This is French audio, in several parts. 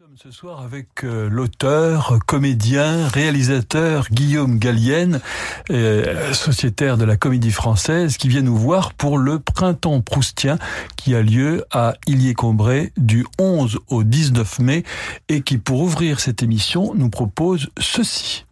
sommes ce soir avec euh, l'auteur, comédien, réalisateur Guillaume Gallienne, euh, sociétaire de la Comédie Française, qui vient nous voir pour le Printemps Proustien qui a lieu à Illier-Combray du 11 au 19 mai et qui, pour ouvrir cette émission, nous propose ceci.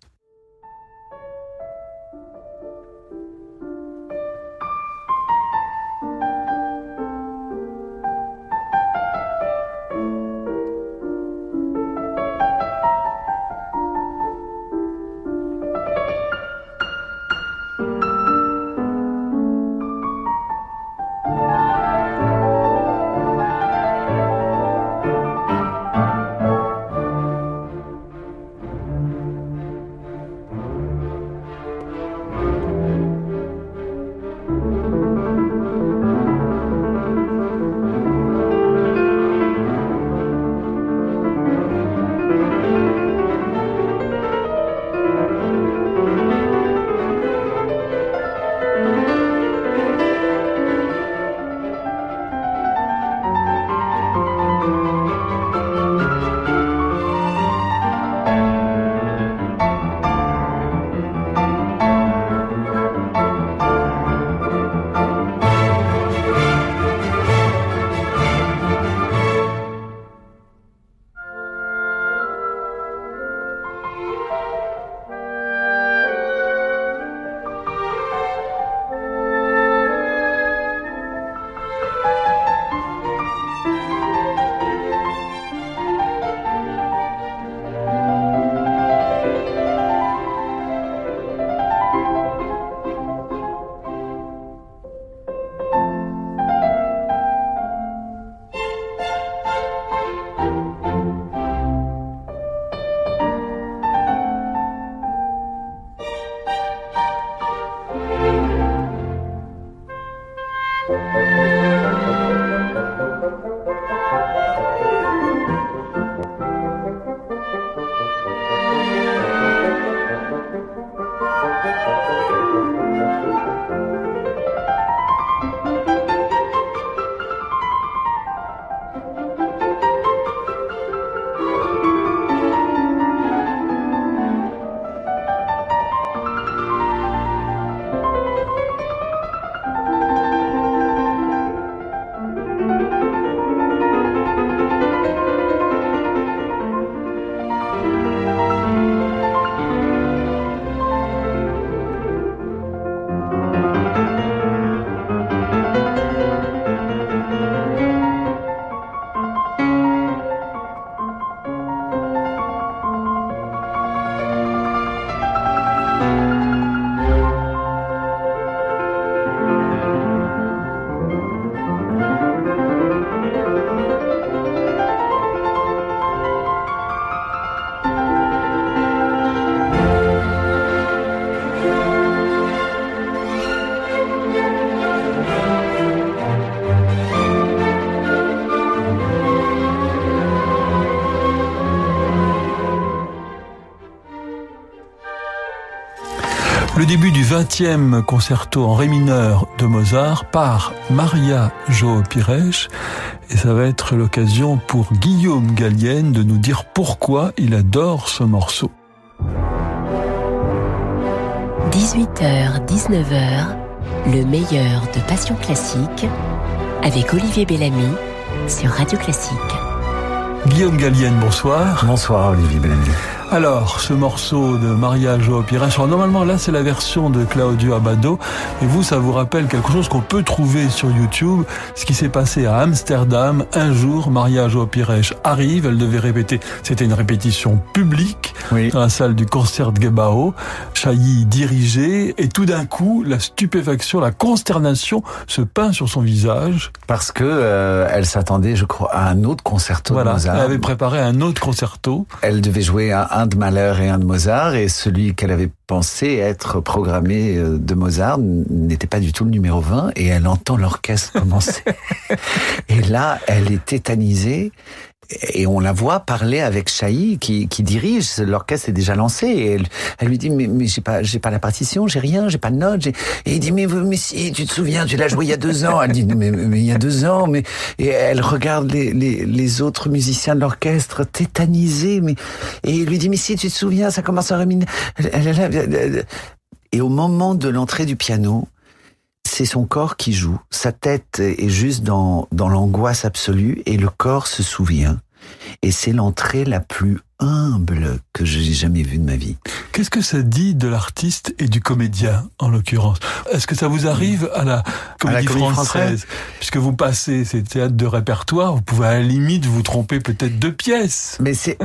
Début du 20e concerto en ré mineur de Mozart par Maria Jo Pires et ça va être l'occasion pour Guillaume Gallienne de nous dire pourquoi il adore ce morceau. 18h, 19h, le meilleur de Passion Classique avec Olivier Bellamy sur Radio Classique. Guillaume Gallienne, bonsoir. Bonsoir Olivier Bellamy. Alors, ce morceau de Maria Joao Pires, normalement là c'est la version de Claudio Abado, et vous ça vous rappelle quelque chose qu'on peut trouver sur YouTube, ce qui s'est passé à Amsterdam. Un jour, Maria Joao Pires arrive, elle devait répéter, c'était une répétition publique oui. dans la salle du concert de Gebao, Chailly dirigeait, et tout d'un coup, la stupéfaction, la consternation se peint sur son visage. Parce que euh, elle s'attendait, je crois, à un autre concerto voilà, de. Elle avait préparé un autre concerto. Elle devait jouer un un de Mahler et un de Mozart, et celui qu'elle avait pensé être programmé euh, de Mozart n'était pas du tout le numéro 20, et elle entend l'orchestre commencer. et là, elle est tétanisée, et on la voit parler avec Chahi qui, qui dirige. L'orchestre est déjà lancé. Et elle, elle lui dit mais, mais j'ai pas j'ai pas la partition, j'ai rien, j'ai pas de notes. Et il dit mais, mais si tu te souviens, tu l'as joué il y a deux ans. Elle dit mais, mais, il y a deux ans. Mais et elle regarde les, les, les autres musiciens de l'orchestre tétanisés. Mais et il lui dit mais si tu te souviens, ça commence à reminer. Et au moment de l'entrée du piano, c'est son corps qui joue. Sa tête est juste dans, dans l'angoisse absolue et le corps se souvient. Et c'est l'entrée la plus humble que j'ai jamais vue de ma vie. Qu'est-ce que ça dit de l'artiste et du comédien, en l'occurrence? Est-ce que ça vous arrive à la comédie, française, Puisque vous passez ces théâtres de répertoire, vous pouvez à la limite vous tromper peut-être de pièces. Mais c'est,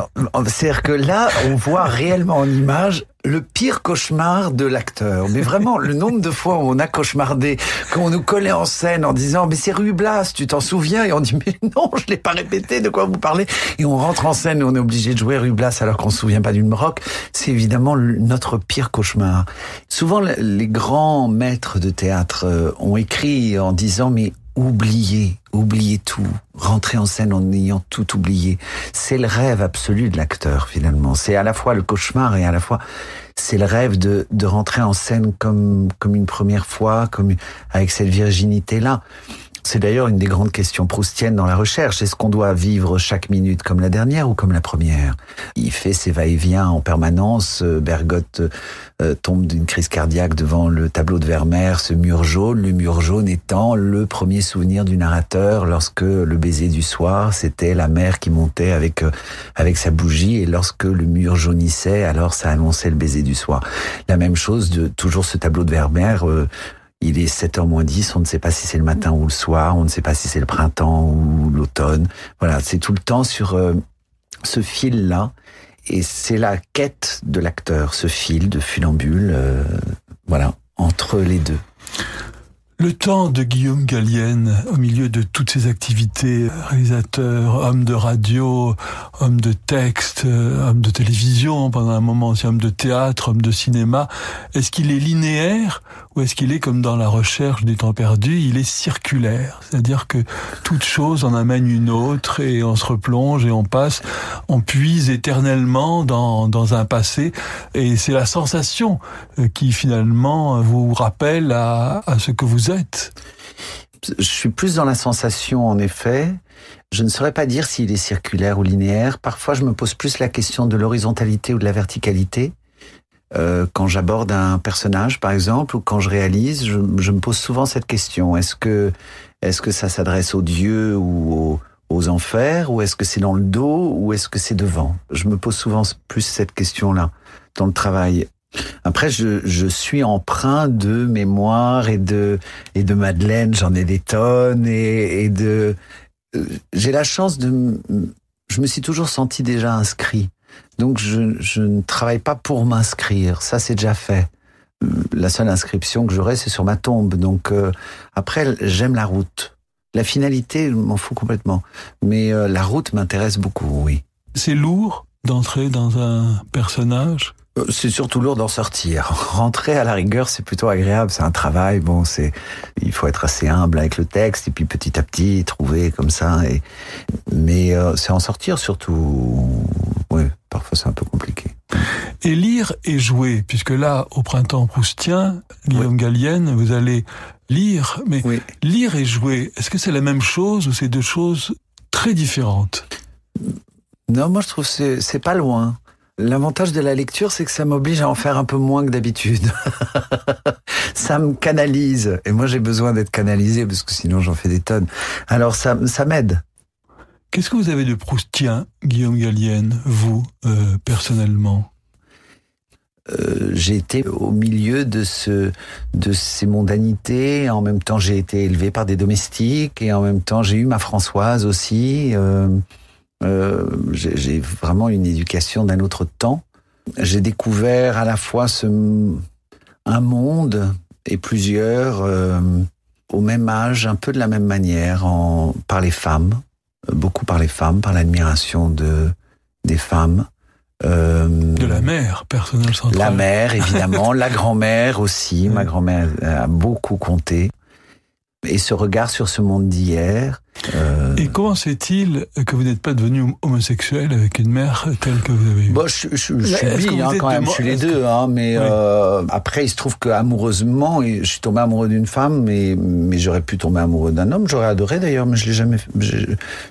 c'est-à-dire que là, on voit réellement en image le pire cauchemar de l'acteur. Mais vraiment, le nombre de fois où on a cauchemardé, quand on nous collait en scène en disant mais c'est Ruy Blas, tu t'en souviens? Et on dit mais non, je l'ai pas répété, de quoi vous parlez? Et on rentre en scène et on est obligé de jouer Ruy Blas alors qu'on se souvient pas d'une rock. C'est évidemment notre pire cauchemar. Souvent, les grands maîtres de théâtre euh, ont écrit en disant mais oubliez, oubliez tout, rentrer en scène en ayant tout oublié. C'est le rêve absolu de l'acteur finalement. C'est à la fois le cauchemar et à la fois c'est le rêve de, de rentrer en scène comme comme une première fois, comme avec cette virginité là. C'est d'ailleurs une des grandes questions proustiennes dans la recherche. Est-ce qu'on doit vivre chaque minute comme la dernière ou comme la première? Il fait ses va-et-vient en permanence. Euh, Bergotte euh, tombe d'une crise cardiaque devant le tableau de Vermeer, ce mur jaune, le mur jaune étant le premier souvenir du narrateur lorsque le baiser du soir, c'était la mer qui montait avec euh, avec sa bougie et lorsque le mur jaunissait, alors ça annonçait le baiser du soir. La même chose de toujours ce tableau de Vermeer il est 7h moins 10, on ne sait pas si c'est le matin ou le soir, on ne sait pas si c'est le printemps ou l'automne. Voilà, c'est tout le temps sur euh, ce fil-là. Et c'est la quête de l'acteur, ce fil de funambule, euh, voilà, entre les deux. Le temps de Guillaume Gallienne, au milieu de toutes ses activités, réalisateur, homme de radio, homme de texte, homme de télévision, pendant un moment aussi homme de théâtre, homme de cinéma, est-ce qu'il est linéaire ou est-ce qu'il est comme dans la recherche du temps perdu, il est circulaire C'est-à-dire que toute chose en amène une autre et on se replonge et on passe, on puise éternellement dans, dans un passé et c'est la sensation euh, qui finalement vous rappelle à, à ce que vous. Je suis plus dans la sensation en effet. Je ne saurais pas dire s'il est circulaire ou linéaire. Parfois, je me pose plus la question de l'horizontalité ou de la verticalité. Euh, quand j'aborde un personnage, par exemple, ou quand je réalise, je, me pose souvent cette question est-ce que est-ce que ça s'adresse aux dieux ou aux, enfers, ou est-ce que c'est dans le dos, ou est-ce que c'est devant? Je me pose souvent plus cette question-là dans le travail. Après, je, suis empreint de mémoire et de et de Madeleine, j'en ai des tonnes et, de. Euh, j'ai la chance de. Je me suis toujours senti déjà inscrit donc je, ne travaille pas pour m'inscrire, ça c'est déjà fait. La seule inscription que j'aurai, c'est sur ma tombe. Donc euh, après, j'aime la route. La finalité, je m'en fous complètement. Mais euh, la route m'intéresse beaucoup, oui. C'est lourd d'entrer dans un personnage euh, c'est surtout lourd d'en sortir. Rentrer à la rigueur, c'est plutôt agréable. C'est un travail. Bon, c'est, il faut être assez humble avec le texte et puis petit à petit trouver comme ça. Et mais euh, c'est en sortir surtout. Oui, parfois c'est un peu compliqué. Et lire et jouer, puisque là, au printemps proustien, Guillaume Gallienne, vous allez lire, mais lire et jouer, est-ce que c'est la même chose ou c'est deux choses très différentes? Non, moi je trouve que c'est pas loin. L'avantage de la lecture, c'est que ça m'oblige à en faire un peu moins que d'habitude. ça me canalise. Et moi, j'ai besoin d'être canalisé parce que sinon, j'en fais des tonnes. Alors, ça, ça m'aide. Qu'est-ce que vous avez de proustien, Guillaume Gallienne, vous, euh, personnellement? Euh, j'ai été au milieu de ce de ces mondanités. En même temps, j'ai été élevé par des domestiques et en même temps, j'ai eu ma Françoise aussi. Euh, euh, j'ai vraiment une éducation d'un autre temps. J'ai découvert à la fois ce, un monde et plusieurs euh, au même âge, un peu de la même manière, en, par les femmes, beaucoup par les femmes, par l'admiration de des femmes. Euh, de la mère, personnage central. La mère, évidemment, la grand-mère aussi. Ma grand-mère a beaucoup compté. Et ce regard sur ce monde d'hier, Euh... Et comment c'est-il que vous n'êtes pas devenu homosexuel avec une mère telle que vous avez eue? Bon, je, je, je suis bi, hein, quand même, je suis les deux, hein, mais oui. euh, après il se trouve que amoureusement, je suis tombé amoureux d'une femme, mais, mais j'aurais pu tomber amoureux d'un homme, j'aurais adoré d'ailleurs, mais je l'ai jamais fait. Je,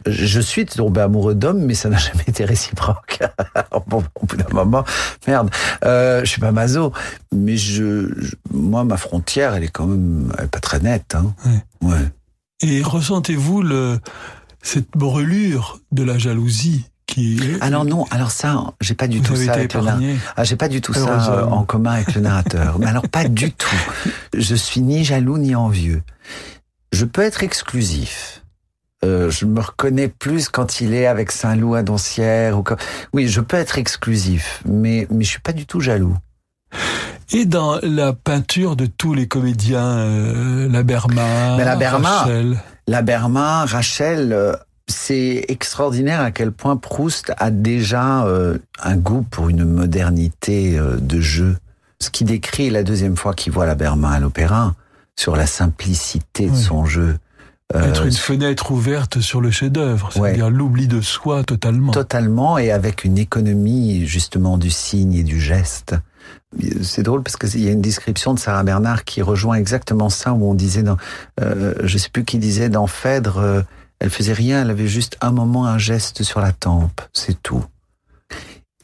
je, suis tombé amoureux d'hommes, mais ça n'a jamais été réciproque. bon, au bout d'un moment, merde, euh, je suis pas maso, mais je, moi ma frontière, elle est quand même elle est pas très nette. Hein. Oui. Ouais. Et ressentez-vous le, cette brûlure de la jalousie qui alors non, alors ça, j'ai pas du tout ça avec le ah, j'ai pas du tout ça en commun avec le narrateur. Mais alors pas du tout. Je suis ni jaloux ni envieux. Je peux être exclusif. Euh, je me reconnais plus quand il est avec Saint-Loup à Doncières ou quand... oui, je peux être exclusif, mais mais je suis pas du tout jaloux. Et dans la peinture de tous les comédiens, euh, la Berma, Mais la Berma, Rachel. la Berma, Rachel, euh, c'est extraordinaire à quel point Proust a déjà euh, un goût pour une modernité euh, de jeu. Ce qui décrit la deuxième fois qu'il voit la Berma à l'opéra, sur la simplicité de son jeu. Être Euh, une fenêtre ouverte sur le chef-d'œuvre, c'est-à-dire l'oubli de soi totalement. Totalement, et avec une économie justement du signe et du geste. C'est drôle parce qu'il y a une description de Sarah Bernard qui rejoint exactement ça où on disait dans, euh, je sais plus qui disait dans Phèdre, euh, elle faisait rien, elle avait juste un moment, un geste sur la tempe, c'est tout.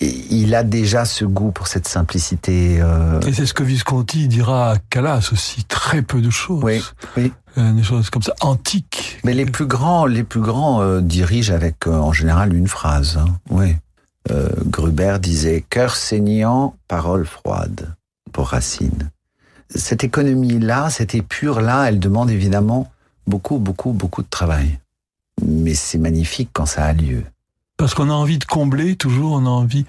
Et il a déjà ce goût pour cette simplicité. euh, Et c'est ce que Visconti dira à Calas aussi, très peu de choses. Oui, oui. Euh, des choses comme ça, antiques. Mais les plus grands, les plus grands euh, dirigent avec en général une phrase. Hein. Oui. Euh, Gruber disait cœur saignant, parole froide pour Racine. Cette économie-là, cette épure-là, elle demande évidemment beaucoup, beaucoup, beaucoup de travail. Mais c'est magnifique quand ça a lieu. Parce qu'on a envie de combler, toujours, on a envie.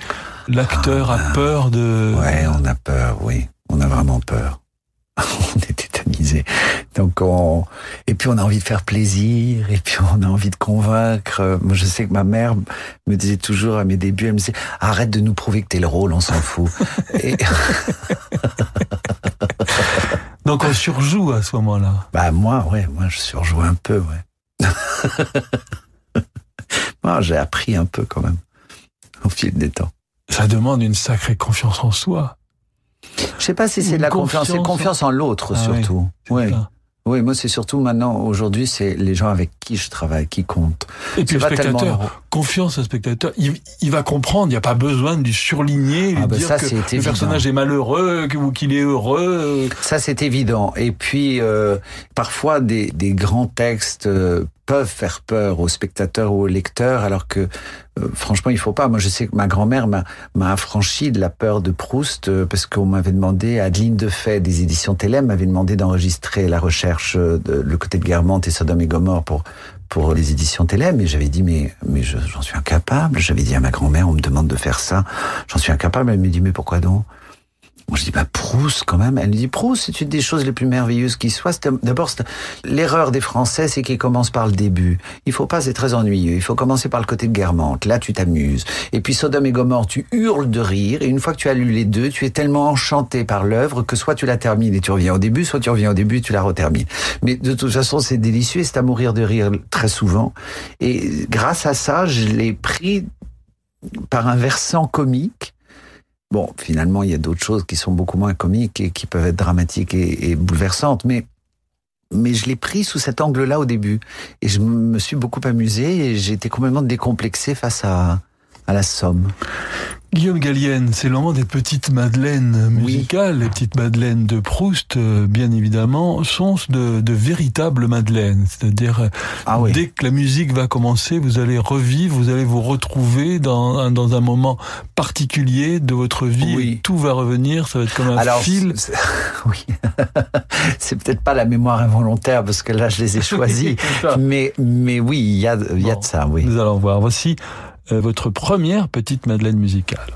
L'acteur a peur de. Ouais, on a peur, oui. On a vraiment peur. on Donc on et puis on a envie de faire plaisir et puis on a envie de convaincre. Moi je sais que ma mère me disait toujours à mes débuts, elle me disait arrête de nous prouver que t'es le rôle, on s'en fout. et Donc on surjoue à ce moment-là. bah moi ouais, moi je surjoue un peu, ouais. moi j'ai appris un peu quand même au fil des temps. Ça demande une sacrée confiance en soi. Je sais pas si c'est de la confiance, c'est Confiance en- l'autre Ah surtout. Oui. Oui, moi c'est surtout maintenant, aujourd'hui, c'est les gens avec qui je travaille qui comptent. Et puis le tellement spectateur, drôle. confiance au spectateur, il, il va comprendre, il n'y a pas besoin de lui surligner, lui Ah ben dire ça, que le évident. personnage est malheureux ou qu'il est heureux. Ça, c'est évident. Et puis, euh, parfois, des, des grands textes euh, peuvent faire peur aux spectateurs ou aux lecteurs, alors que, euh, franchement, il faut pas. Moi, je sais que ma grand-mère m'a affranchi de la peur de Proust, euh, parce qu'on m'avait demandé, Adeline Defay, des éditions Télém, m'avait demandé d'enregistrer la recherche euh, de Le côté de Guermantes et Sodome et Gomorre pour pour les éditions Télém, et j'avais dit, mais, mais je- j'en suis incapable. J'avais dit à ma grand-mère, on me demande de faire ça. J'en suis incapable. Elle me dit, mais pourquoi donc? Moi, je dis, bah, Proust, quand même. Elle me dit, Proust, c'est une des choses les plus merveilleuses qui. C'est- D'abord, l'erreur des Français, c'est qu'ils commencent par le début. Il faut pas, c'est très ennuyeux. Il faut commencer par le côté de Guermantes. Là, tu t'amuses. Et puis, Sodome et Gomorre, tu hurles de rire. Et une fois que tu as lu les deux, tu es tellement enchanté par l'œuvre que soit tu la termines et tu reviens au début, soit tu reviens au début et tu la retermines. Mais de toute façon, c'est délicieux et c'est à mourir de rire très souvent. Et grâce à ça, je l'ai pris par un versant comique. Bon, finalement, il y a d'autres choses qui sont beaucoup moins comiques et qui peuvent être dramatiques et, bouleversantes, mais mais je l'ai pris sous cet angle-là au début et je me suis beaucoup amusé et j'ai été complètement décomplexé face à à la somme. Guillaume Gallienne, c'est le moment des petites madeleines Oui. musicales. Les petites madeleines de Proust, euh, bien évidemment, sont de, de véritables madeleines. C'est-à-dire, euh, Ah oui. dès que la musique va commencer, vous allez revivre, vous allez vous retrouver dans, un- dans un moment particulier de votre vie. Oui. Et tout va revenir, ça va être comme un Alors, fil. oui, c'est peut-être pas la mémoire involontaire parce que là je les ai choisis, mais mais oui, il y a y a Bon. de ça, oui. Nous allons voir. Voici votre première petite madeleine musicale.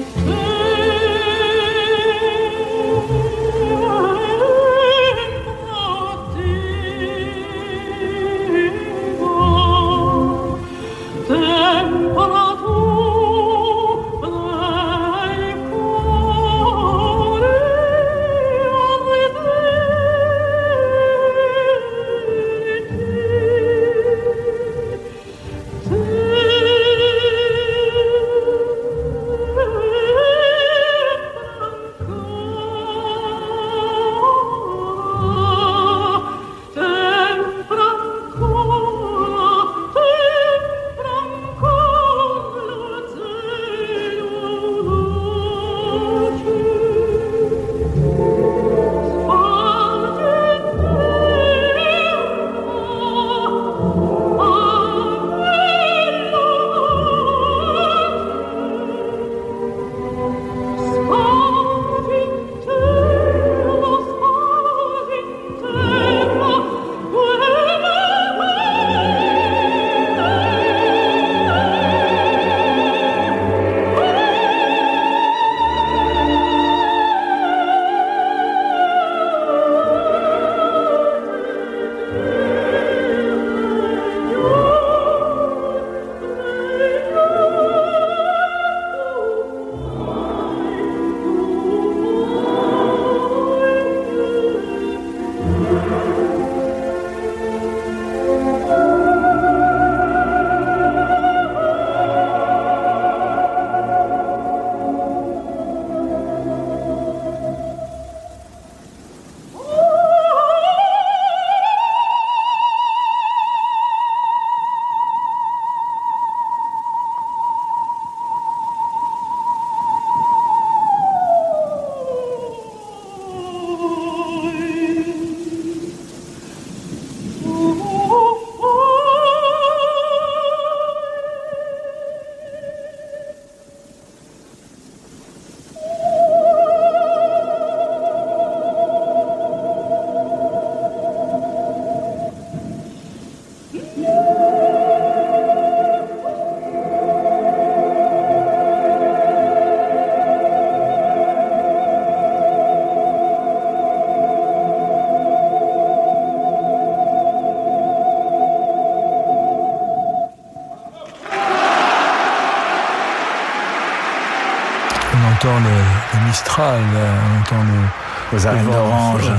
Mm-hmm.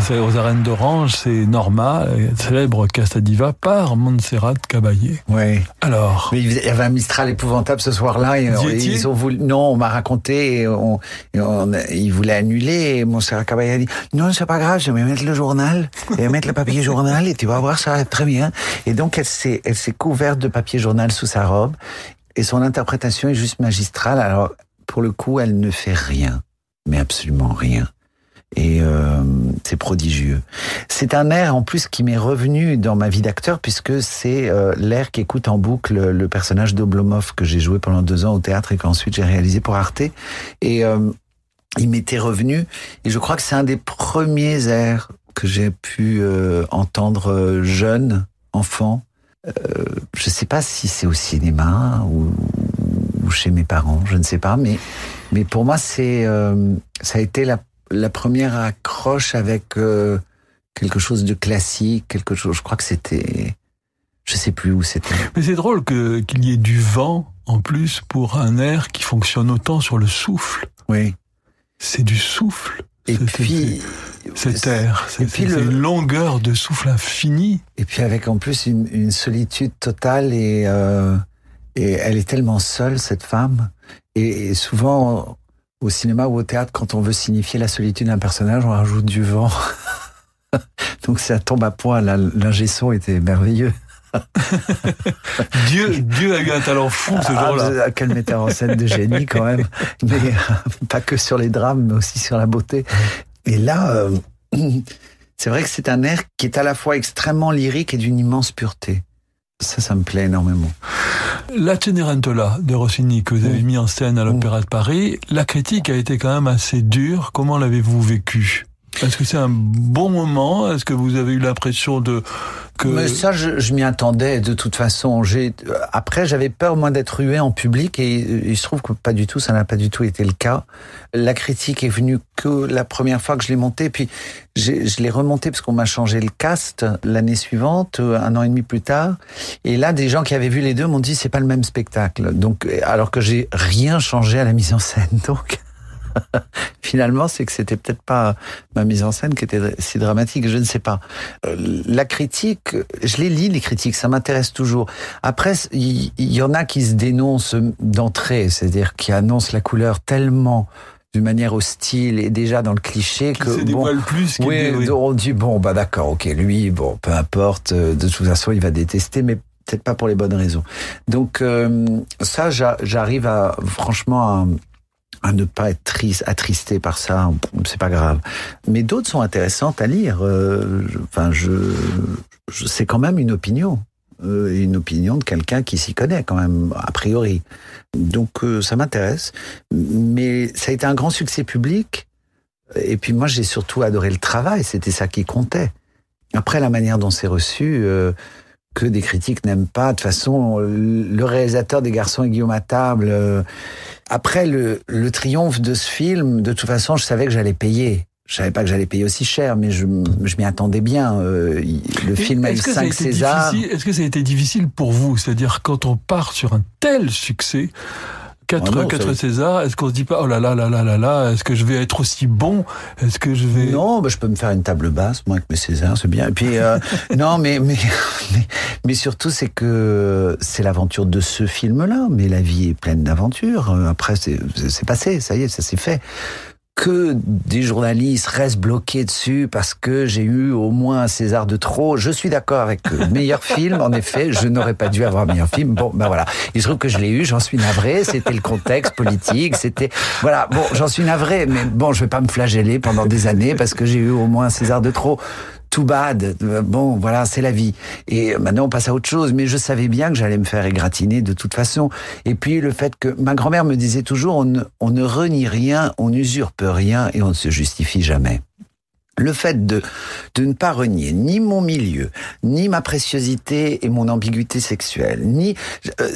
d'Orange. Aux arènes d'Orange, c'est Norma, célèbre Castadiva par Montserrat Caballé. Oui. Alors. Mais il y avait un Mistral épouvantable ce soir-là. Et, ils ont voulu, non, on m'a raconté, et on, ils voulaient annuler, et Montserrat Caballé a dit, non, c'est pas grave, je vais mettre le journal, et mettre le papier journal, et tu vas voir, ça va être très bien. Et donc, elle s'est, elle s'est couverte de papier journal sous sa robe, et son interprétation est juste magistrale. Alors, pour le coup, elle ne fait rien. Mais absolument rien et euh, c'est prodigieux. C'est un air en plus qui m'est revenu dans ma vie d'acteur puisque c'est euh, l'air qu'écoute en boucle le personnage d'Oblomov que j'ai joué pendant deux ans au théâtre et qu'ensuite j'ai réalisé pour Arte. Et euh, il m'était revenu et je crois que c'est un des premiers airs que j'ai pu euh, entendre jeune, enfant. je ne sais pas si c'est au cinéma ou, ou, chez mes parents, je ne sais pas, mais mais pour moi c'est ça a été la la première accroche avec euh, quelque chose de classique, quelque chose. Je crois que c'était, je sais plus où c'était. Mais c'est drôle que qu'il y ait du vent en plus pour un air qui fonctionne autant sur le souffle. Oui. C'est du souffle. Et puis cet air, c'est une longueur de souffle infini. Et puis avec en plus une, solitude totale et euh, et elle est tellement seule cette femme. et souvent au cinéma ou au théâtre, quand on veut signifier la solitude d'un personnage, on rajoute du vent. Donc ça tombe à point. L'ingé son était merveilleux. Dieu, Dieu a eu un talent fou ce ah, jour-là. quel metteur en scène de génie quand même. Mais euh, pas que sur les drames, mais aussi sur la beauté. Et là, euh, c'est vrai que c'est un air qui est à la fois extrêmement lyrique et d'une immense pureté. Ça, ça me plaît énormément. La Cenerentola de Rossini que vous avez mis en scène à l'Opéra de Paris, la critique a été quand même assez dure. Comment l'avez-vous vécu? Est-ce que c'est un bon moment? Est-ce que vous avez eu l'impression de que Mais ça, je, je m'y attendais de toute façon. J'ai après, j'avais peur moi d'être rué en public et il se trouve que pas du tout, ça n'a pas du tout été le cas. La critique est venue que la première fois que je l'ai monté, puis je l'ai remonté parce qu'on m'a changé le cast l'année suivante, un an et demi plus tard. Et là, des gens qui avaient vu les deux m'ont dit c'est pas le même spectacle. Donc, alors que j'ai rien changé à la mise en scène, donc. Finalement, c'est que c'était peut-être pas ma mise en scène qui était si dramatique, je ne sais pas. Euh, la critique, je les lis les critiques, ça m'intéresse toujours. Après, il y, en a qui se dénoncent d'entrée, c'est-à-dire qui annoncent la couleur tellement d'une manière hostile et déjà dans le cliché que se bon, plus oui, oui, on dit bon bah d'accord ok lui bon peu importe euh, de toute façon il va détester mais peut-être pas pour les bonnes raisons donc euh, ça j'arrive à franchement à, à ne pas être triste, attristé par ça, c'est pas grave. Mais d'autres sont intéressantes à lire. Euh, enfin, je, je c'est quand même une opinion, euh, une opinion de quelqu'un qui s'y connaît quand même a priori. Donc euh, ça m'intéresse. Mais ça a été un grand succès public. Et puis moi, j'ai surtout adoré le travail. C'était ça qui comptait. Après, la manière dont c'est reçu. Euh, que des critiques n'aiment pas. De toute façon, le réalisateur des Garçons et Guillaume à table. Euh, après le, le triomphe de ce film, de toute façon, je savais que j'allais payer. Je savais pas que j'allais payer aussi cher, mais je, je m'y attendais bien. Euh, le film a eu cinq Césars. Est-ce que ça a été difficile pour vous? C'est-à-dire quand on part sur un tel succès, Quatre, ah quatre Césars, est-ce qu'on se dit pas, oh là là là là là là, est-ce que je vais être aussi bon? Est-ce que je vais... Non, bah, je peux me faire une table basse, moi, avec mes Césars, c'est bien. Et puis, euh, non, mais, mais, mais, mais surtout, c'est que c'est l'aventure de ce film-là, mais la vie est pleine d'aventures. Après, c'est passé, ça y est, ça s'est fait que des journalistes restent bloqués dessus parce que j'ai eu au moins un César de trop. Je suis d'accord avec eux. Meilleur film, en effet, je n'aurais pas dû avoir meilleur film. Bon, ben voilà. Il se trouve que je l'ai eu, j'en suis navré. C'était le contexte politique, c'était voilà. Bon, j'en suis navré, mais bon, je vais pas me flageller pendant des années parce que j'ai eu au moins un César de trop too bad. Bon, voilà, c'est la vie. Et maintenant, on passe à autre chose. Mais je savais bien que j'allais me faire égratigner de toute façon. Et puis, le fait que ma grand-mère me disait toujours, on ne, on ne renie rien, on n'usurpe rien et on ne se justifie jamais. Le fait de, de ne pas renier ni mon milieu, ni ma préciosité et mon ambiguïté sexuelle, ni euh,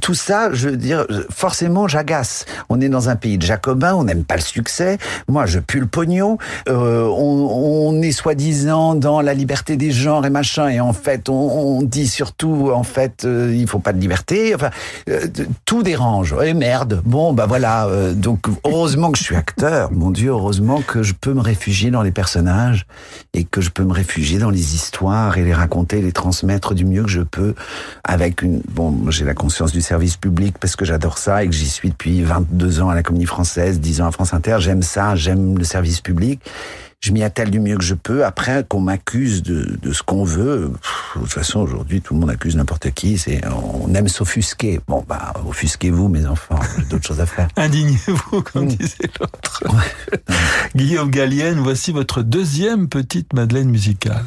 tout ça, je veux dire, forcément, j'agace. On est dans un pays de jacobins, on n'aime pas le succès. Moi, je pue le pognon. Euh, on, on, est soi-disant dans la liberté des genres et machin, et en fait, on, on dit surtout, en fait, euh, il faut pas de liberté. Enfin, euh, tout dérange. Et merde. Bon, bah voilà. Euh, donc, heureusement que je suis acteur. Mon Dieu, heureusement que je peux me réfugier dans les et que je peux me réfugier dans les histoires et les raconter, les transmettre du mieux que je peux avec une, bon, j'ai la conscience du service public parce que j'adore ça et que j'y suis depuis 22 ans à la Comédie Française, 10 ans à France Inter. J'aime ça, j'aime le service public je m'y attelle du mieux que je peux. Après, qu'on m'accuse de, de, ce qu'on veut, de toute façon, aujourd'hui, tout le monde accuse n'importe qui. C'est, on aime s'offusquer. Bon, bah, offusquez-vous, mes enfants. J'ai d'autres choses à faire. Indignez-vous, comme disait l'autre. Ouais. Guillaume Gallienne, voici votre deuxième petite Madeleine musicale.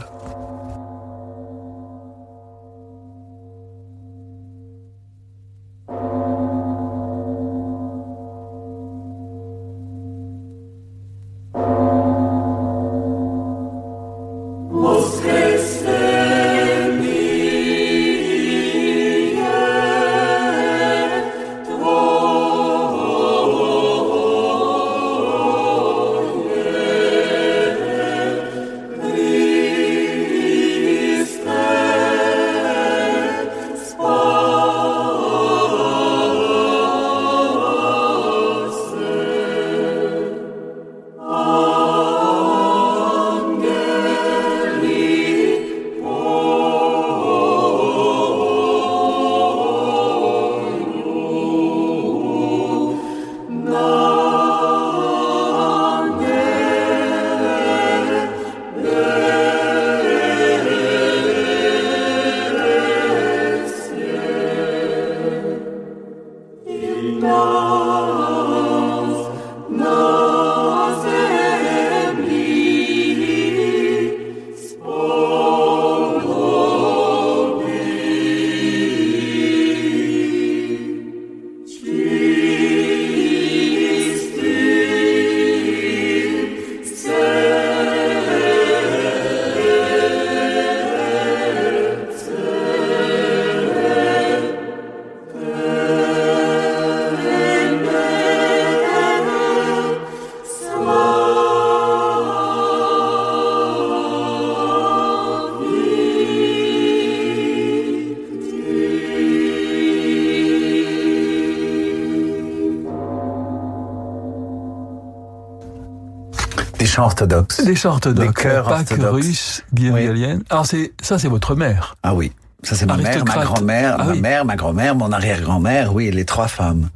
Chants orthodoxes. Des chants orthodoxes. Des chœurs orthodoxes. russe, Guillaume oui. Alors c'est ça, c'est votre mère. Ah oui, ça c'est ma mère, ma grand-mère, ah, ma oui. mère, ma grand-mère, mon arrière-grand-mère. Oui, les trois femmes.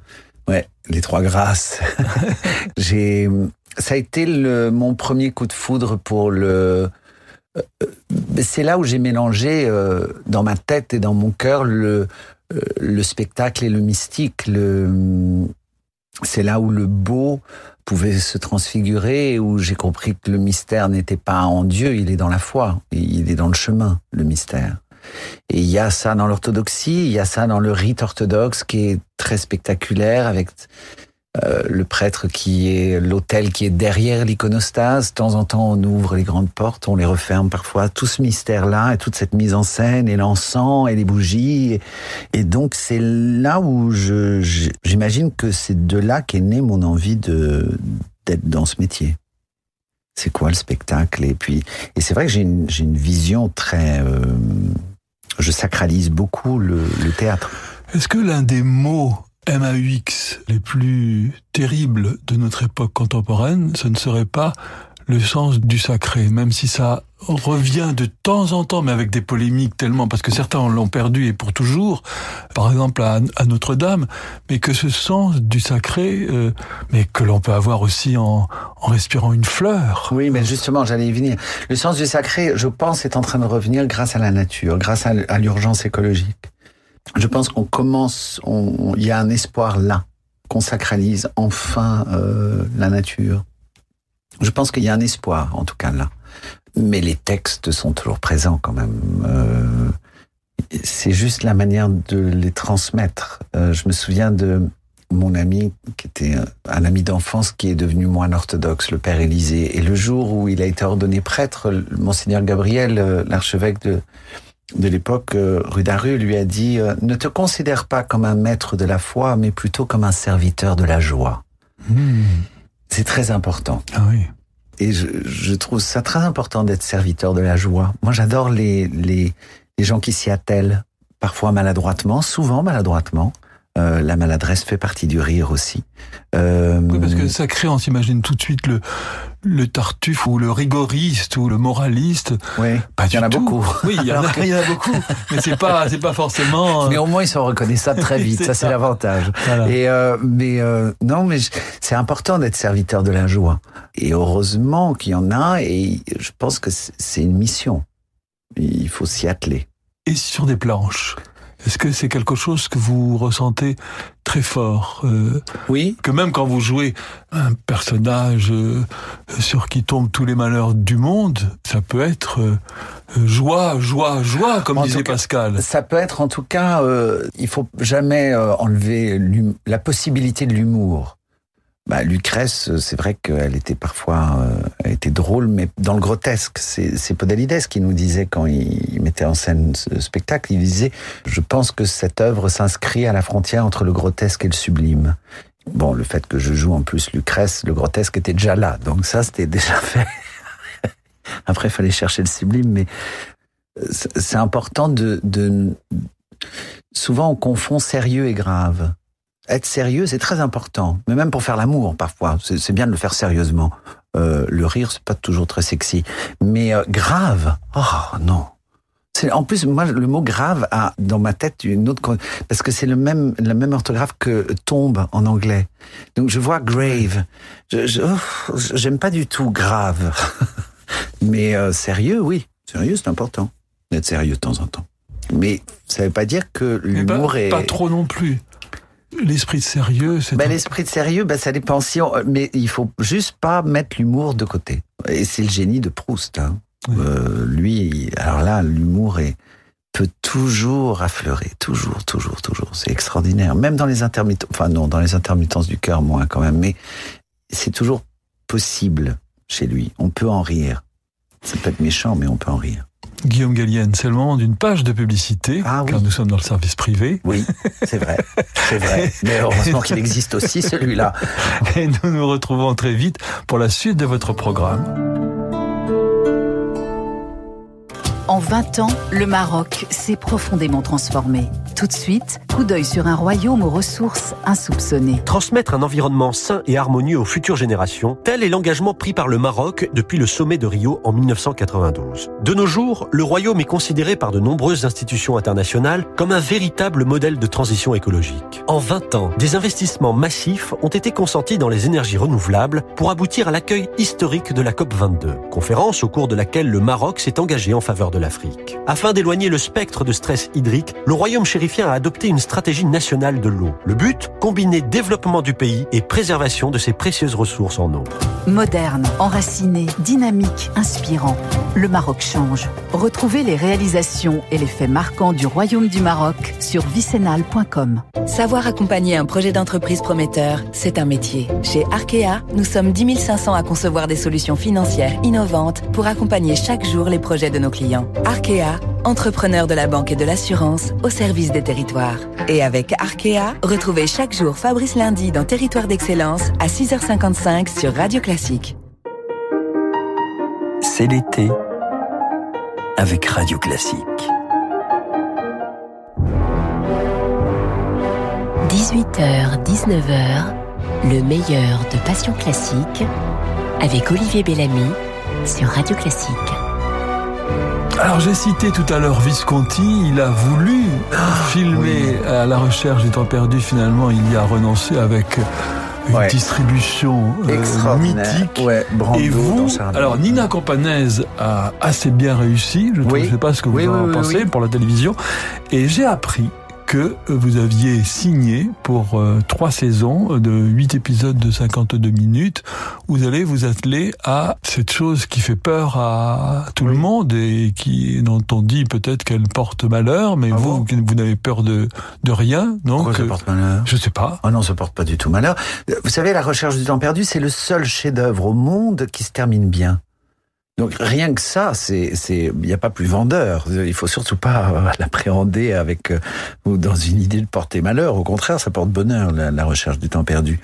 Ouais, les trois grâces. J'ai, ça a été le, mon premier coup de foudre pour le. Euh, c'est là où j'ai mélangé euh, dans ma tête et dans mon cœur le euh, le spectacle et le mystique. Le, c'est là où le beau pouvait se transfigurer, où j'ai compris que le mystère n'était pas en Dieu, il est dans la foi, il est dans le chemin, le mystère. Et il y a ça dans l'orthodoxie, il y a ça dans le rite orthodoxe qui est très spectaculaire avec euh, le prêtre qui est l'autel qui est derrière l'iconostase. De temps en temps, on ouvre les grandes portes, on les referme parfois. Tout ce mystère-là et toute cette mise en scène et l'encens et les bougies. Et, donc, c'est là où j'imagine que c'est de là qu'est née mon envie de, d'être dans ce métier. C'est quoi le spectacle? Et puis, et c'est vrai que j'ai une, vision très, euh, je sacralise beaucoup le théâtre. Est-ce que l'un des mots MAUX les plus terribles de notre époque contemporaine, ce ne serait pas le sens du sacré, même si ça revient de temps en temps, mais avec des polémiques tellement, parce que certains l'ont perdu et pour toujours, par exemple à, Notre-Dame, mais que ce sens du sacré, euh, mais que l'on peut avoir aussi en, en, respirant une fleur. Oui, mais justement, j'allais y venir. Le sens du sacré, je pense, est en train de revenir grâce à la nature, grâce à l'urgence écologique je pense qu'on commence, il y a un espoir là, qu'on sacralise enfin euh, la nature. Je pense qu'il y a un espoir, en tout cas là. Mais les textes sont toujours présents quand même. Euh, c'est juste la manière de les transmettre. Euh, je me souviens de mon ami, qui était un ami d'enfance, qui est devenu moine orthodoxe, le père Élisée. Et le jour où il a été ordonné prêtre, monseigneur Gabriel, l'archevêque de, de l'époque, euh, rue d'Aru, lui a dit euh, Ne te considère pas comme un maître de la foi, mais plutôt comme un serviteur de la joie. Hmm. C'est très important. Ah oui. Et je, je trouve ça très important d'être serviteur de la joie. Moi, j'adore les, les, les gens qui s'y attellent, parfois maladroitement, souvent maladroitement. Euh, la maladresse fait partie du rire aussi. Euh, oui, parce que ça crée, on s'imagine tout de suite le, le tartuffe ou le rigoriste ou le moraliste. Oui, pas il y en a tout. beaucoup. Oui, il y, en a, il y en a beaucoup, mais c'est pas, c'est pas forcément. Mais au moins ils sont reconnaissables très vite. ça, c'est l'avantage. Voilà. Et euh, mais euh, non, mais c'est important d'être serviteur de la joie. Et heureusement qu'il y en a. Et je pense que c'est une mission. Il faut s'y atteler. Et sur des planches. Est-ce que c'est quelque chose que vous ressentez très fort euh, Oui. Que même quand vous jouez un personnage euh, sur qui tombent tous les malheurs du monde, ça peut être euh, joie, joie, joie, comme En disait cas, Pascal. Ça peut être en tout cas, il faut jamais enlever la possibilité de l'humour. Bah, Lucrèce, c'est vrai qu'elle était parfois, euh, elle était drôle, mais dans le grotesque. C'est Podalides qui nous disait quand il, mettait en scène ce spectacle, il disait, je pense que cette œuvre s'inscrit à la frontière entre le grotesque et le sublime. Bon, le fait que je joue en plus Lucrèce, le grotesque était déjà là, donc ça c'était déjà fait. Après, il fallait chercher le sublime, mais c'est c'est important de, de... Souvent, on confond sérieux et grave. Être sérieux, c'est très important. Mais même pour faire l'amour, parfois, c'est bien de le faire sérieusement. Euh, le rire, c'est pas toujours très sexy. Mais euh, grave, oh non. En plus moi le mot grave a dans ma tête une autre parce que c'est le même la même orthographe que tombe en anglais. Donc je vois grave. Je je- oh, j'aime pas du tout grave. Mais euh, sérieux, oui. Sérieux, c'est important d'être sérieux de temps en temps. Mais ça veut pas dire que Mais pas, l'humour est. pas trop non plus. L'esprit de sérieux, c'est Ben, un- l'esprit de sérieux, ben, ça dépend si on- mais il faut juste pas mettre l'humour de côté. Et c'est le génie de Proust. Hein. Oui. Euh, lui, alors là, l'humour est peut toujours affleurer, toujours, toujours, toujours. C'est extraordinaire. Même dans les intermittences, enfin non, dans les intermittences du cœur moins quand même, mais c'est toujours possible chez lui. On peut en rire. Ça peut être méchant, mais on peut en rire. Guillaume Gallienne, c'est le moment d'une page de publicité, Ah oui. car nous sommes dans le service privé. Oui, c'est vrai, c'est vrai. Mais heureusement qu'il existe aussi celui-là. Et nous nous retrouvons très vite pour la suite de votre programme. En 20 ans, le Maroc s'est profondément transformé. Tout de suite, coup d'œil sur un royaume aux ressources insoupçonnées. Transmettre un environnement sain et harmonieux aux futures générations, tel est l'engagement pris par le Maroc depuis le sommet de Rio en 1992. De nos jours, le royaume est considéré par de nombreuses institutions internationales comme un véritable modèle de transition écologique. En 20 ans, des investissements massifs ont été consentis dans les énergies renouvelables pour aboutir à l'accueil historique de la COP22, conférence au cours de laquelle le Maroc s'est engagé en faveur de l'Afrique. Afin d'éloigner le spectre de stress hydrique, le royaume chérifien a adopté une stratégie nationale de l'eau. Le but Combiner développement du pays et préservation de ses précieuses ressources en eau. Moderne, enraciné, dynamique, inspirant, le Maroc change. Retrouvez les réalisations et les faits marquants du Royaume du Maroc sur vicenal.com. Savoir accompagner un projet d'entreprise prometteur, c'est un métier. Chez Arkea, nous sommes 10 500 à concevoir des solutions financières innovantes pour accompagner chaque jour les projets de nos clients. Arkea, entrepreneur de la banque et de l'assurance au service des territoires. Et avec Arkea, retrouvez chaque jour Fabrice Lundi dans Territoire d'Excellence à 6h55 sur Radio Classique. C'est l'été avec Radio Classique. 18h, 19h, le meilleur de Passion Classique avec Olivier Bellamy sur Radio Classique. Alors j'ai cité tout à l'heure Visconti, il a voulu filmer à la recherche du temps perdu, finalement il y a renoncé avec une Ouais. distribution euh, mythique. Ouais, Brando Et vous, alors Nina Campanese a assez bien réussi, je Oui. je sais pas ce que vous Oui, en pensez pour la télévision, et j'ai appris que vous aviez signé pour euh, trois saisons de huit épisodes de 52 minutes. Vous allez vous atteler à cette chose qui fait peur à tout le monde et qui dont on dit peut-être qu'elle porte malheur, mais Ah vous, bon vous n'avez peur de, de rien, non Pourquoi ça Que- porte malheur? Je sais pas. Oh non, ça porte pas du tout malheur. Euh, Vous savez, La recherche du temps perdu, c'est le seul chef-d'œuvre au monde qui se termine bien. Donc rien que ça, c'est, c'est, il n'y a pas plus vendeur. Il faut surtout pas euh, l'appréhender avec euh, ou dans une idée de porter malheur. Au contraire, ça porte bonheur la, la recherche du temps perdu.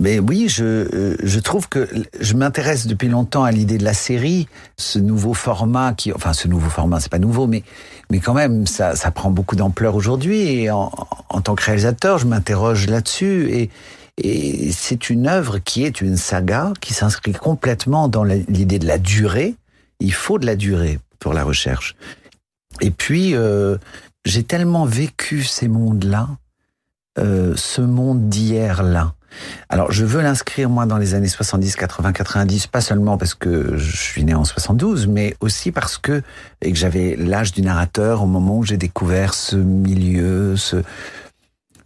Mais oui, je, euh, je trouve que je m'intéresse depuis longtemps à l'idée de la série, ce nouveau format qui, enfin, ce nouveau format, c'est pas nouveau, mais mais quand même, ça, ça prend beaucoup d'ampleur aujourd'hui. Et en, en tant que réalisateur, je m'interroge là-dessus. Et, et c'est une œuvre qui est une saga, qui s'inscrit complètement dans l'idée de la durée. Il faut de la durée pour la recherche. Et puis, euh, j'ai tellement vécu ces mondes-là, euh, ce monde d'hier-là. Alors, je veux l'inscrire, moi, dans les années 70, 80, 90, pas seulement parce que je suis né en 72, mais aussi parce que, et que j'avais l'âge du narrateur au moment où j'ai découvert ce milieu, ce,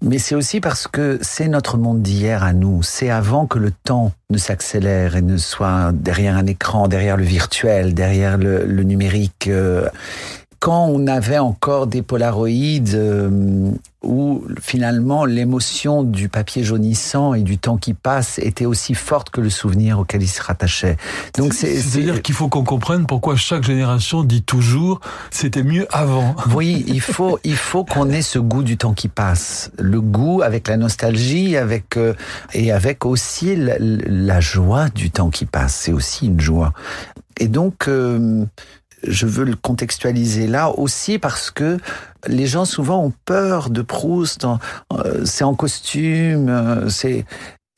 mais c'est aussi parce que c'est notre monde d'hier à nous. C'est avant que le temps ne s'accélère et ne soit derrière un écran, derrière le virtuel, derrière le, numérique. euh, Quand on avait encore des polaroïdes euh, où finalement l'émotion du papier jaunissant et du temps qui passe était aussi forte que le souvenir auquel il se rattachait. Donc c'est C'est-à-dire c'est- qu'il faut qu'on comprenne pourquoi chaque génération dit toujours c'était mieux avant. Oui, il faut, il faut qu'on ait ce goût du temps qui passe. Le goût avec la nostalgie, avec euh, et avec aussi la, la joie du temps qui passe. C'est aussi une joie. Et donc, euh, je veux le contextualiser là aussi parce que les gens souvent ont peur de Proust. c'est en costume, euh, c'est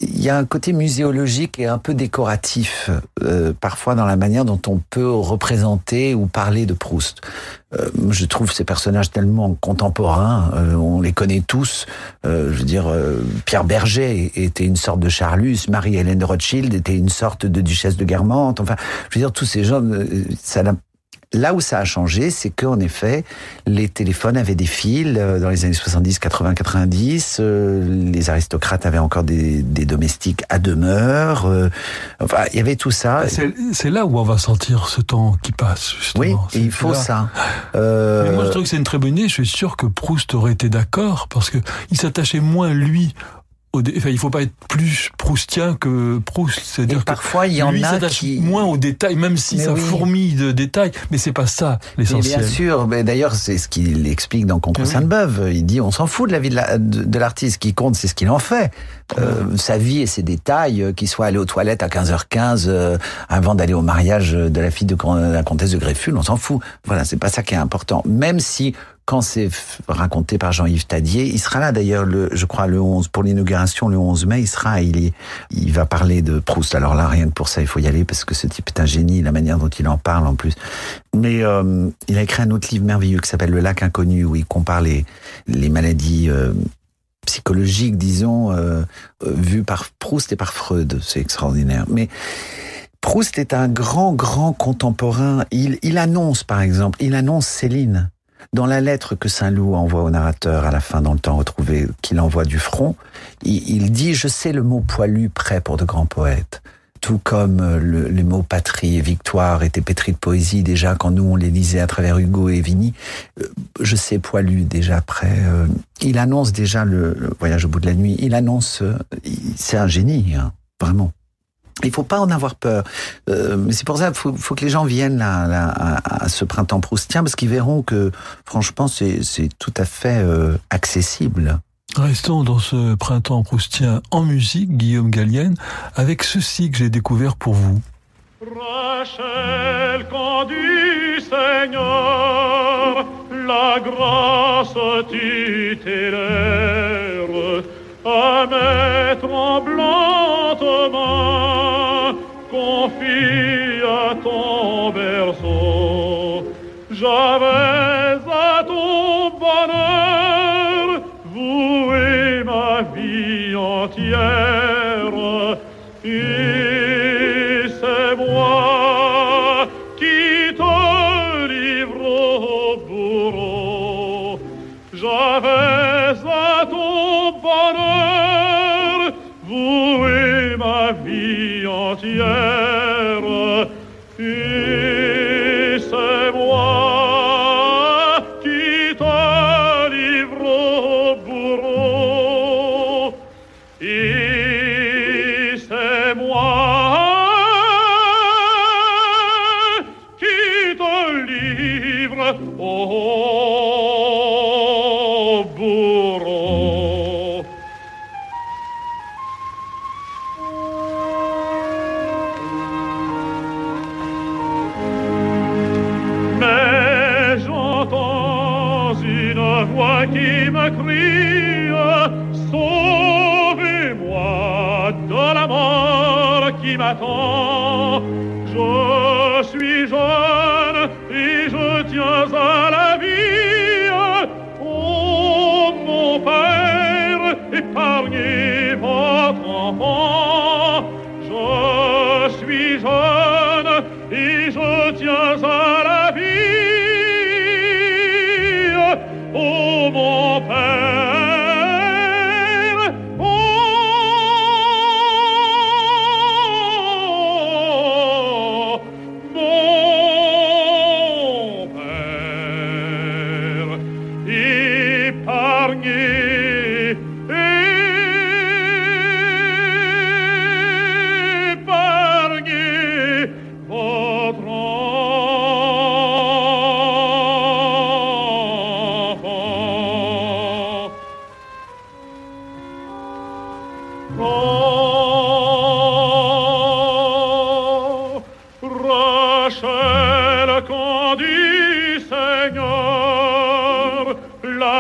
il y a un côté muséologique et un peu décoratif euh, parfois dans la manière dont on peut représenter ou parler de Proust. Euh, je trouve ces personnages tellement contemporains, euh, on les connaît tous. Je veux dire, Pierre Berger était une sorte de Charlus, Marie-Hélène de Rothschild était une sorte de duchesse de Guermantes. Enfin, je veux dire, tous ces gens, ça n'a Là où ça a changé, c'est qu'en effet, les téléphones avaient des fils euh, dans les années 70, 80, 90. euh, les aristocrates avaient encore des, des domestiques à demeure. euh, enfin, il y avait tout ça. C'est c'est là où on va sentir ce temps qui passe, justement. Oui, il faut là. ça. Euh, Mais moi, je trouve que c'est une très bonne idée. Je suis sûr que Proust aurait été d'accord parce que il s'attachait moins lui. Enfin, il faut pas être plus proustien que Proust. C'est-à-dire que parfois, il y en lui a s'attache qui... moins aux détails, même si Mais ça oui. fourmille de détails. Mais c'est pas ça l'essentiel. bien sûr, mais d'ailleurs c'est ce qu'il explique dans Contre Oui. Sainte-Beuve. Il dit on s'en fout de la vie de la- de de l'artiste, ce qui compte c'est ce qu'il en fait. Euh, sa vie et ses détails, euh, qu'il soit allé aux toilettes à 15h15 euh, avant d'aller au mariage de la fille de la comtesse de Grefful, on s'en fout. Voilà, c'est pas ça qui est important. Même si quand c'est raconté par Jean-Yves Tadier, il sera là d'ailleurs, le, je crois, le 11, pour l'inauguration, le 11 mai, il sera, il, va parler de Proust. Alors là, rien que pour ça, il faut y aller, parce que ce type est un génie, la manière dont il en parle en plus. Mais euh, il a écrit un autre livre merveilleux qui s'appelle Le lac inconnu, où il compare les, maladies euh, psychologiques, disons, euh, vues par Proust et par Freud. C'est extraordinaire. Mais Proust est un grand, grand contemporain. Il, il annonce, par exemple, il annonce Céline. Dans la lettre que Saint-Loup envoie au narrateur à la fin, dans le temps retrouvé, qu'il envoie du front, il, dit « Je sais le mot poilu prêt pour de grands poètes ». Tout comme euh, le, les mots patrie et victoire étaient pétris de poésie déjà quand nous on les lisait à travers Hugo et Vigny. Euh, Je sais poilu déjà prêt. euh, Il annonce déjà le, le voyage au bout de la nuit. Il annonce, c'est un génie, hein, vraiment. Il faut pas en avoir peur. Euh, mais c'est pour ça qu'il faut, faut que les gens viennent là, là, à, à ce printemps proustien parce qu'ils verront que franchement c'est c'est tout à fait euh, accessible. Restons dans ce printemps proustien en musique, Guillaume Gallienne, avec ceci que j'ai découvert pour vous. Rachel, quand du Seigneur la grâce tutélaire à mes tremblantes mains mon berceau. J'avais à ton bonheur voué ma vie entière. Et c'est moi qui te livre au bourreau. J'avais à ton bonheur voué ma vie entière.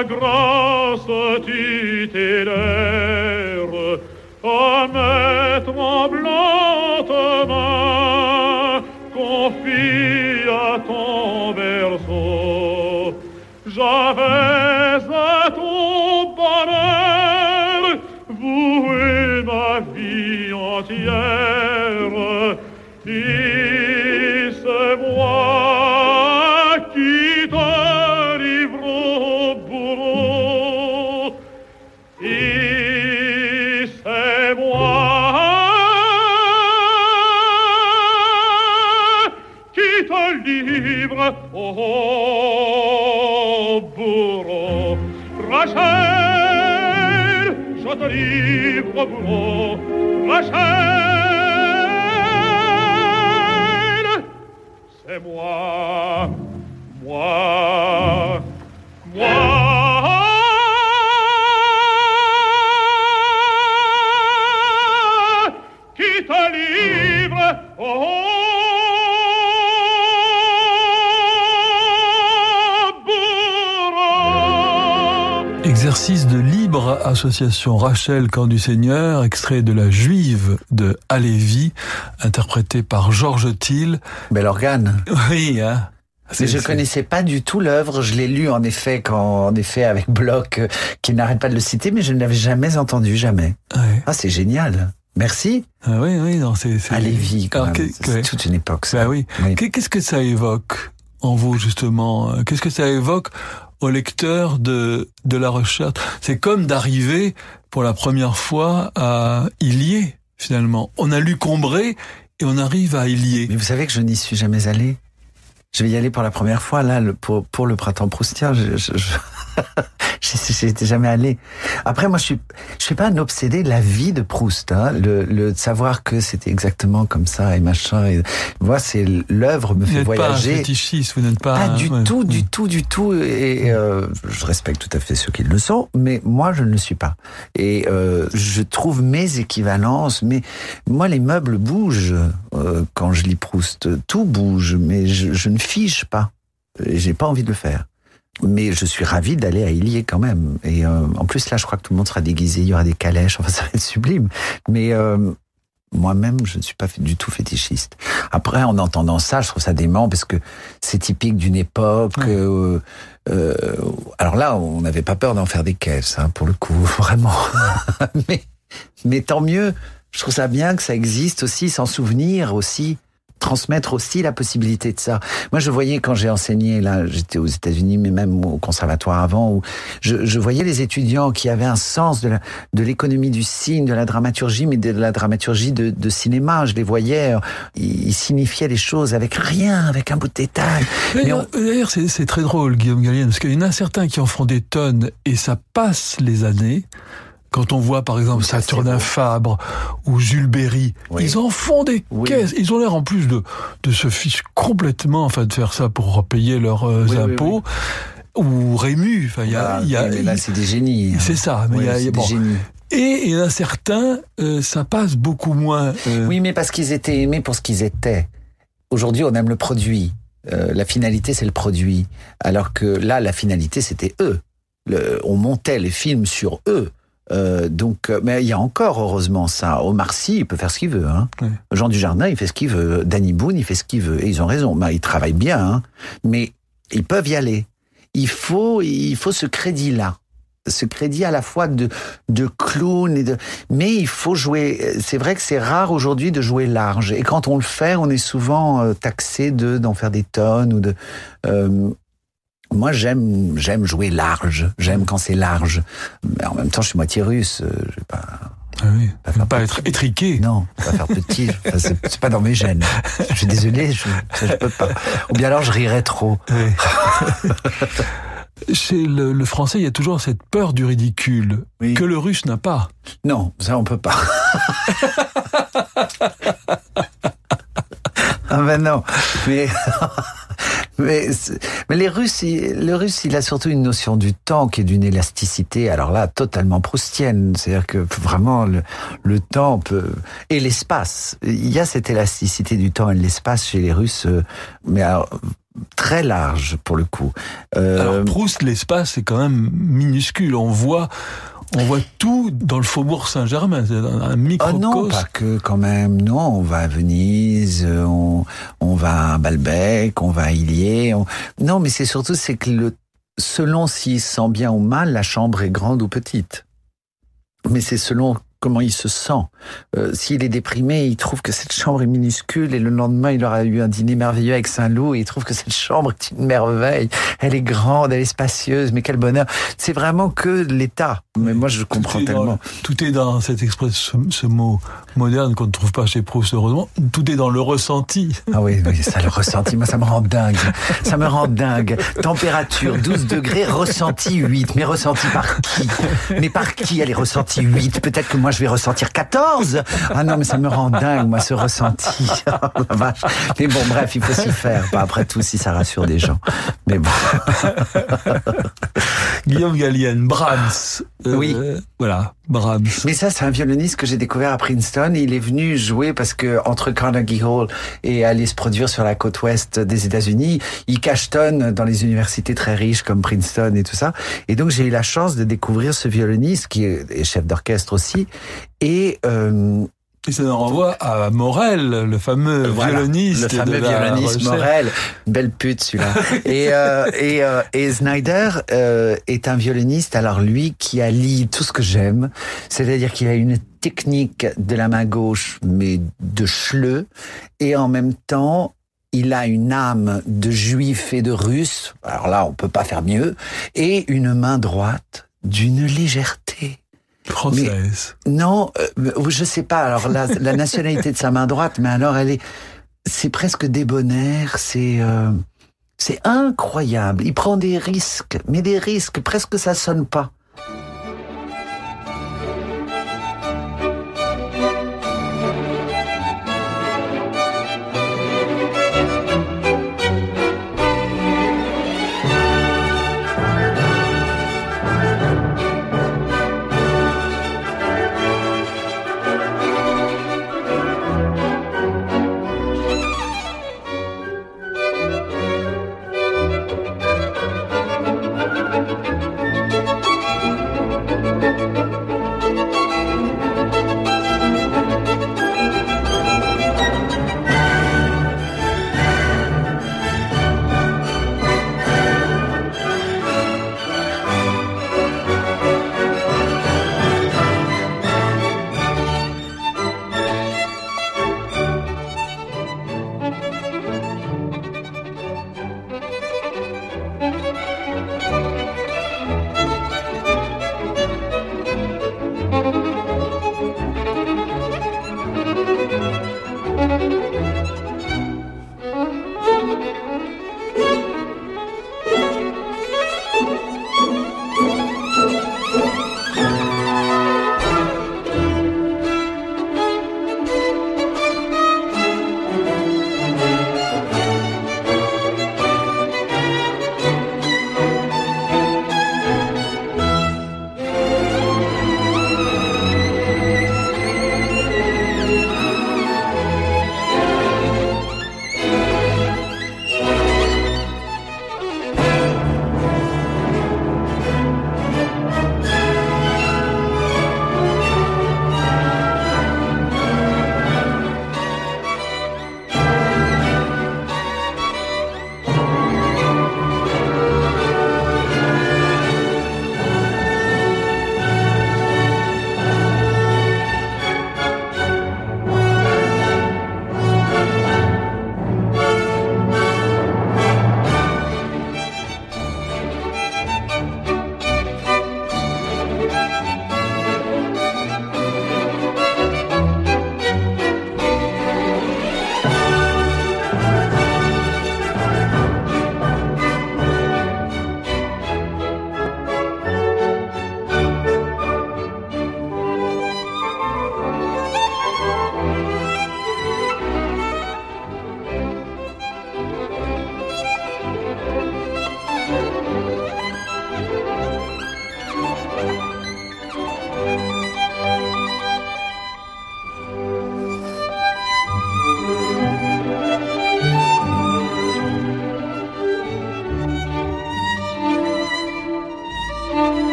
La grâce livre au bourreau. Rachel, association Rachel Camp du Seigneur, extrait de La Juive de Halévy, interprété par Georges Thiel. Bel organe. Oui, hein. Mais je connaissais pas du tout l'œuvre. Je l'ai lu en effet quand, en effet, avec Bloch, euh, qui n'arrête pas de le citer, mais je ne l'avais jamais entendu, jamais. Ouais. Ah, c'est génial. Merci. Ah oui, oui, non, c'est. c'est- À Lévis, quand Alors, même. que- C'est ouais. toute une époque, ça. Bah oui. Oui. Qu'est- Qu'est-ce que ça évoque en vous justement? Qu'est-ce que ça évoque au lecteur de de la recherche C'est comme d'arriver pour la première fois à Ilier finalement. On a lu Combré et on arrive à Ilier. Mais vous savez que je n'y suis jamais allé. Je vais y aller pour la première fois, là, pour, pour le printemps proustien. j'y- j'y étais jamais allé. Après, moi, je suis, je suis pas un obsédé de la vie de Proust, hein. Le, le de savoir que c'était exactement comme ça et machin. Et, moi, c'est l'œuvre me Vous fait n'êtes pas un voyager. fétichiste, vous n'êtes pas. Pas du ouais. tout, du tout, du tout. Et euh, je respecte tout à fait ceux qui le sont, mais moi, je ne le suis pas. Et euh, je trouve mes équivalences. Mais moi, les meubles bougent euh, quand je lis Proust. Tout bouge, mais je, je ne fige pas. J'ai pas envie de le faire. Mais je suis ravi d'aller à Ilier quand même. Et euh, en plus, là, je crois que tout le monde sera déguisé. Il y aura des calèches. Enfin, ça va être sublime. Mais euh, moi-même, je ne suis pas du tout fétichiste. Après, en entendant ça, je trouve ça dément parce que c'est typique d'une époque. Ouais. euh, euh, alors là, on n'avait pas peur d'en faire des caisses, hein, pour le coup, vraiment. mais, mais tant mieux. Je trouve ça bien que ça existe aussi, s'en souvenir aussi. Transmettre aussi la possibilité de ça. Moi, je voyais quand j'ai enseigné, là, j'étais aux États-Unis, mais même au conservatoire avant, où je, je, voyais les étudiants qui avaient un sens de l'économie du signe, de la dramaturgie, mais de la dramaturgie de, de cinéma. Je les voyais, ils, signifiaient les choses avec rien, avec un bout de détail. D'ailleurs, c'est très drôle, Guillaume Gallienne, parce qu'il y en a certains qui en font des tonnes et ça passe les années. Quand on voit par exemple Saturnin Fabre ou Jules Berry, ils en font des caisses. Ils ont l'air en plus de, de se ficher complètement, enfin de faire ça pour payer leurs euh, impôts. Ou Rému, enfin il y a, y a là c'est des génies. Hein. C'est ça, mais il y a, des génies. Et il y en a certains, euh, ça passe beaucoup moins. Euh... Oui, mais parce qu'ils étaient aimés pour ce qu'ils étaient. Aujourd'hui, on aime le produit. Euh, la finalité, c'est le produit. Alors que là, la finalité, c'était eux. Le, on montait les films sur eux. Euh, donc, euh, mais il y a encore heureusement ça. Omar Sy, il peut faire ce qu'il veut. Hein. Jean Dujardin, il fait ce qu'il veut. Danny Boone, il fait ce qu'il veut. Et ils ont raison. Bah, ils travaillent bien, hein. mais ils peuvent y aller. Il faut, il faut ce crédit-là ce crédit à la fois de, de clown et de, mais il faut jouer. C'est vrai que c'est rare aujourd'hui de jouer large. Et quand on le fait, on est souvent euh, taxé de d'en faire des tonnes ou de. Moi, j'aime, j'aime jouer large. J'aime quand c'est large. Mais en même temps, je suis moitié russe. Euh, je vais pas. Ah oui. Pas, faire pas être étriqué. Non, pas faire petit. c'est pas dans mes gènes. Je suis désolé, je, je peux pas. Ou bien alors, je rirais trop. Oui. Chez le, le, français, il y a toujours cette peur du ridicule oui. que le russe n'a pas. Non, ça on peut pas. ah ben non, mais mais, mais les Russes, le Russe, il a surtout une notion du temps qui est d'une élasticité. Alors là, totalement proustienne. C'est-à-dire que vraiment le, le temps peut et l'espace. Il y a cette élasticité du temps et de l'espace chez les Russes, euh, mais alors, très large pour le coup. Euh... Alors Proust, l'espace est quand même minuscule. On voit on voit tout dans le faubourg Saint-Germain, c'est un microcosme. Oh non, pas que quand même. Non, on va à Venise, on, on va à Balbec, on va à Illier. Non, mais c'est surtout c'est que le, selon s'il sent bien ou mal, la chambre est grande ou petite. Mais c'est selon comment il se sent. Euh, S'il est déprimé, il trouve que cette chambre est minuscule et le lendemain, il aura eu un dîner merveilleux avec Saint-Loup et il trouve que cette chambre est une merveille. Elle est grande, elle est spacieuse, mais quel bonheur. C'est vraiment que l'état. Mais moi, je comprends tout tellement. Dans, tout est dans cette expression, ce, ce mot moderne qu'on ne trouve pas chez Proust, heureusement. Tout est dans le ressenti. Ah oui, oui ça, le ressenti, moi, ça me rend dingue. Ça me rend dingue. Température 12 degrés, ressenti 8. Mais ressenti par qui? Mais par qui elle est ressentie 8 Peut-être que moi, je vais ressentir 14. Ah non, mais ça me rend dingue, moi, ce ressenti. Oh, la vache. Mais bon, bref, il faut s'y faire. Pas après tout, si ça rassure des gens. Mais bon. Guillaume Gallienne, Brahms. Euh, oui. Voilà, Brahms. Mais ça, c'est un violoniste que j'ai découvert à Princeton. Il est venu jouer parce que entre Carnegie Hall et aller se produire sur la côte ouest des États-Unis, il cachetonne dans les universités très riches comme Princeton et tout ça. Et donc, j'ai eu la chance de découvrir ce violoniste qui est chef d'orchestre aussi. Et euh, et ça nous renvoie à Morel, le fameux voilà, violoniste. Le fameux violoniste Morel. Belle pute celui-là. et, euh, et, euh, et Snyder euh, est un violoniste, alors lui, qui allie tout ce que j'aime. C'est-à-dire qu'il a une technique de la main gauche, mais de chleu. Et en même temps, il a une âme de juif et de russe. Alors là, on peut pas faire mieux. Et une main droite d'une légèreté non, euh, je sais pas. Alors la, la, nationalité de sa main droite, mais alors elle est, c'est presque débonnaire. C'est euh, c'est incroyable. Il prend des risques, mais des risques presque ça sonne pas.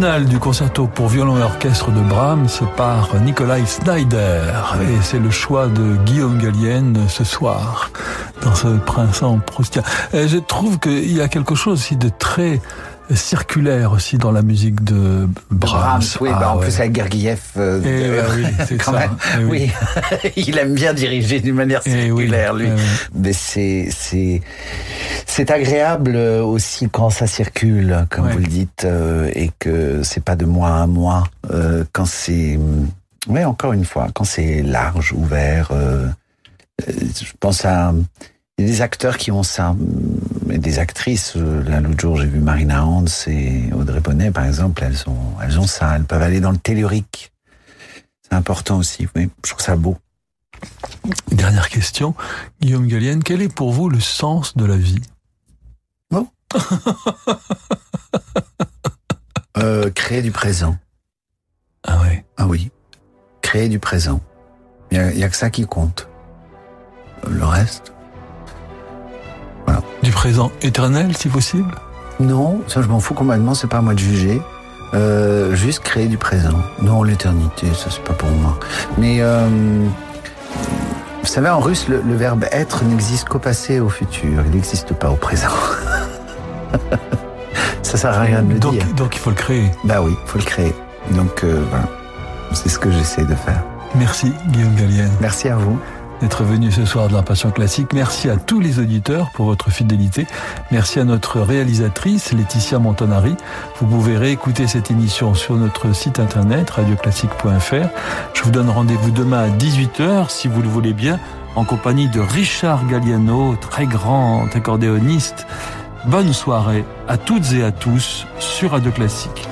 Du concerto pour violon et orchestre de Brahms par Nikolai Snyder. Et c'est le choix de Guillaume Gallienne ce soir dans ce printemps proustien. Et je trouve qu'il y a quelque chose aussi de très circulaire aussi dans la musique de Brahms. oui, Ah bah, en ouais. plus avec Gergiev, euh, Eh euh, oui, c'est quand ça. même. Eh oui. oui, il aime bien diriger d'une manière Eh circulaire, lui. eh. Mais c'est c'est c'est agréable aussi quand ça circule, comme Ouais. vous le dites, euh, et que c'est pas de mois à mois. euh, quand c'est ouais, encore une fois, quand c'est large, ouvert. euh, euh, je pense à il y a des acteurs qui ont ça, et des actrices. Euh, Là, l'autre jour, j'ai vu Marina Hans et Audrey Bonnet, par exemple. Elles ont, elles ont ça. Elles peuvent aller dans le tellurique. C'est important aussi. Oui, je trouve ça beau. Dernière question, Guillaume Gallienne, quel est pour vous le sens de la vie? Euh, créer du présent. Ah ouais. Ah oui. Créer du présent. Il y a, a que ça qui compte. Le reste? Du présent éternel, si possible Non, ça je m'en fous complètement, c'est pas à moi de juger. Euh, juste créer du présent. Non, l'éternité, ça c'est pas pour moi. Mais euh, vous savez, en russe, le, le verbe être n'existe qu'au passé et au futur. Il n'existe pas au présent. ça sert à rien de le donc, dire. donc il faut le créer. Bah oui, faut le créer. Donc euh, voilà, c'est ce que j'essaie de faire. Merci Guillaume Gallienne Merci à vous. D'être venu ce soir de l'Impatient Classique. Merci à tous les auditeurs pour votre fidélité. Merci à notre réalisatrice Laetitia Montanari. Vous pouvez réécouter cette émission sur notre site internet radioclassique.fr. Je vous donne rendez-vous demain à 18h si vous le voulez bien en compagnie de Richard Galliano, très grand accordéoniste. Bonne soirée à toutes et à tous sur Radio Classique.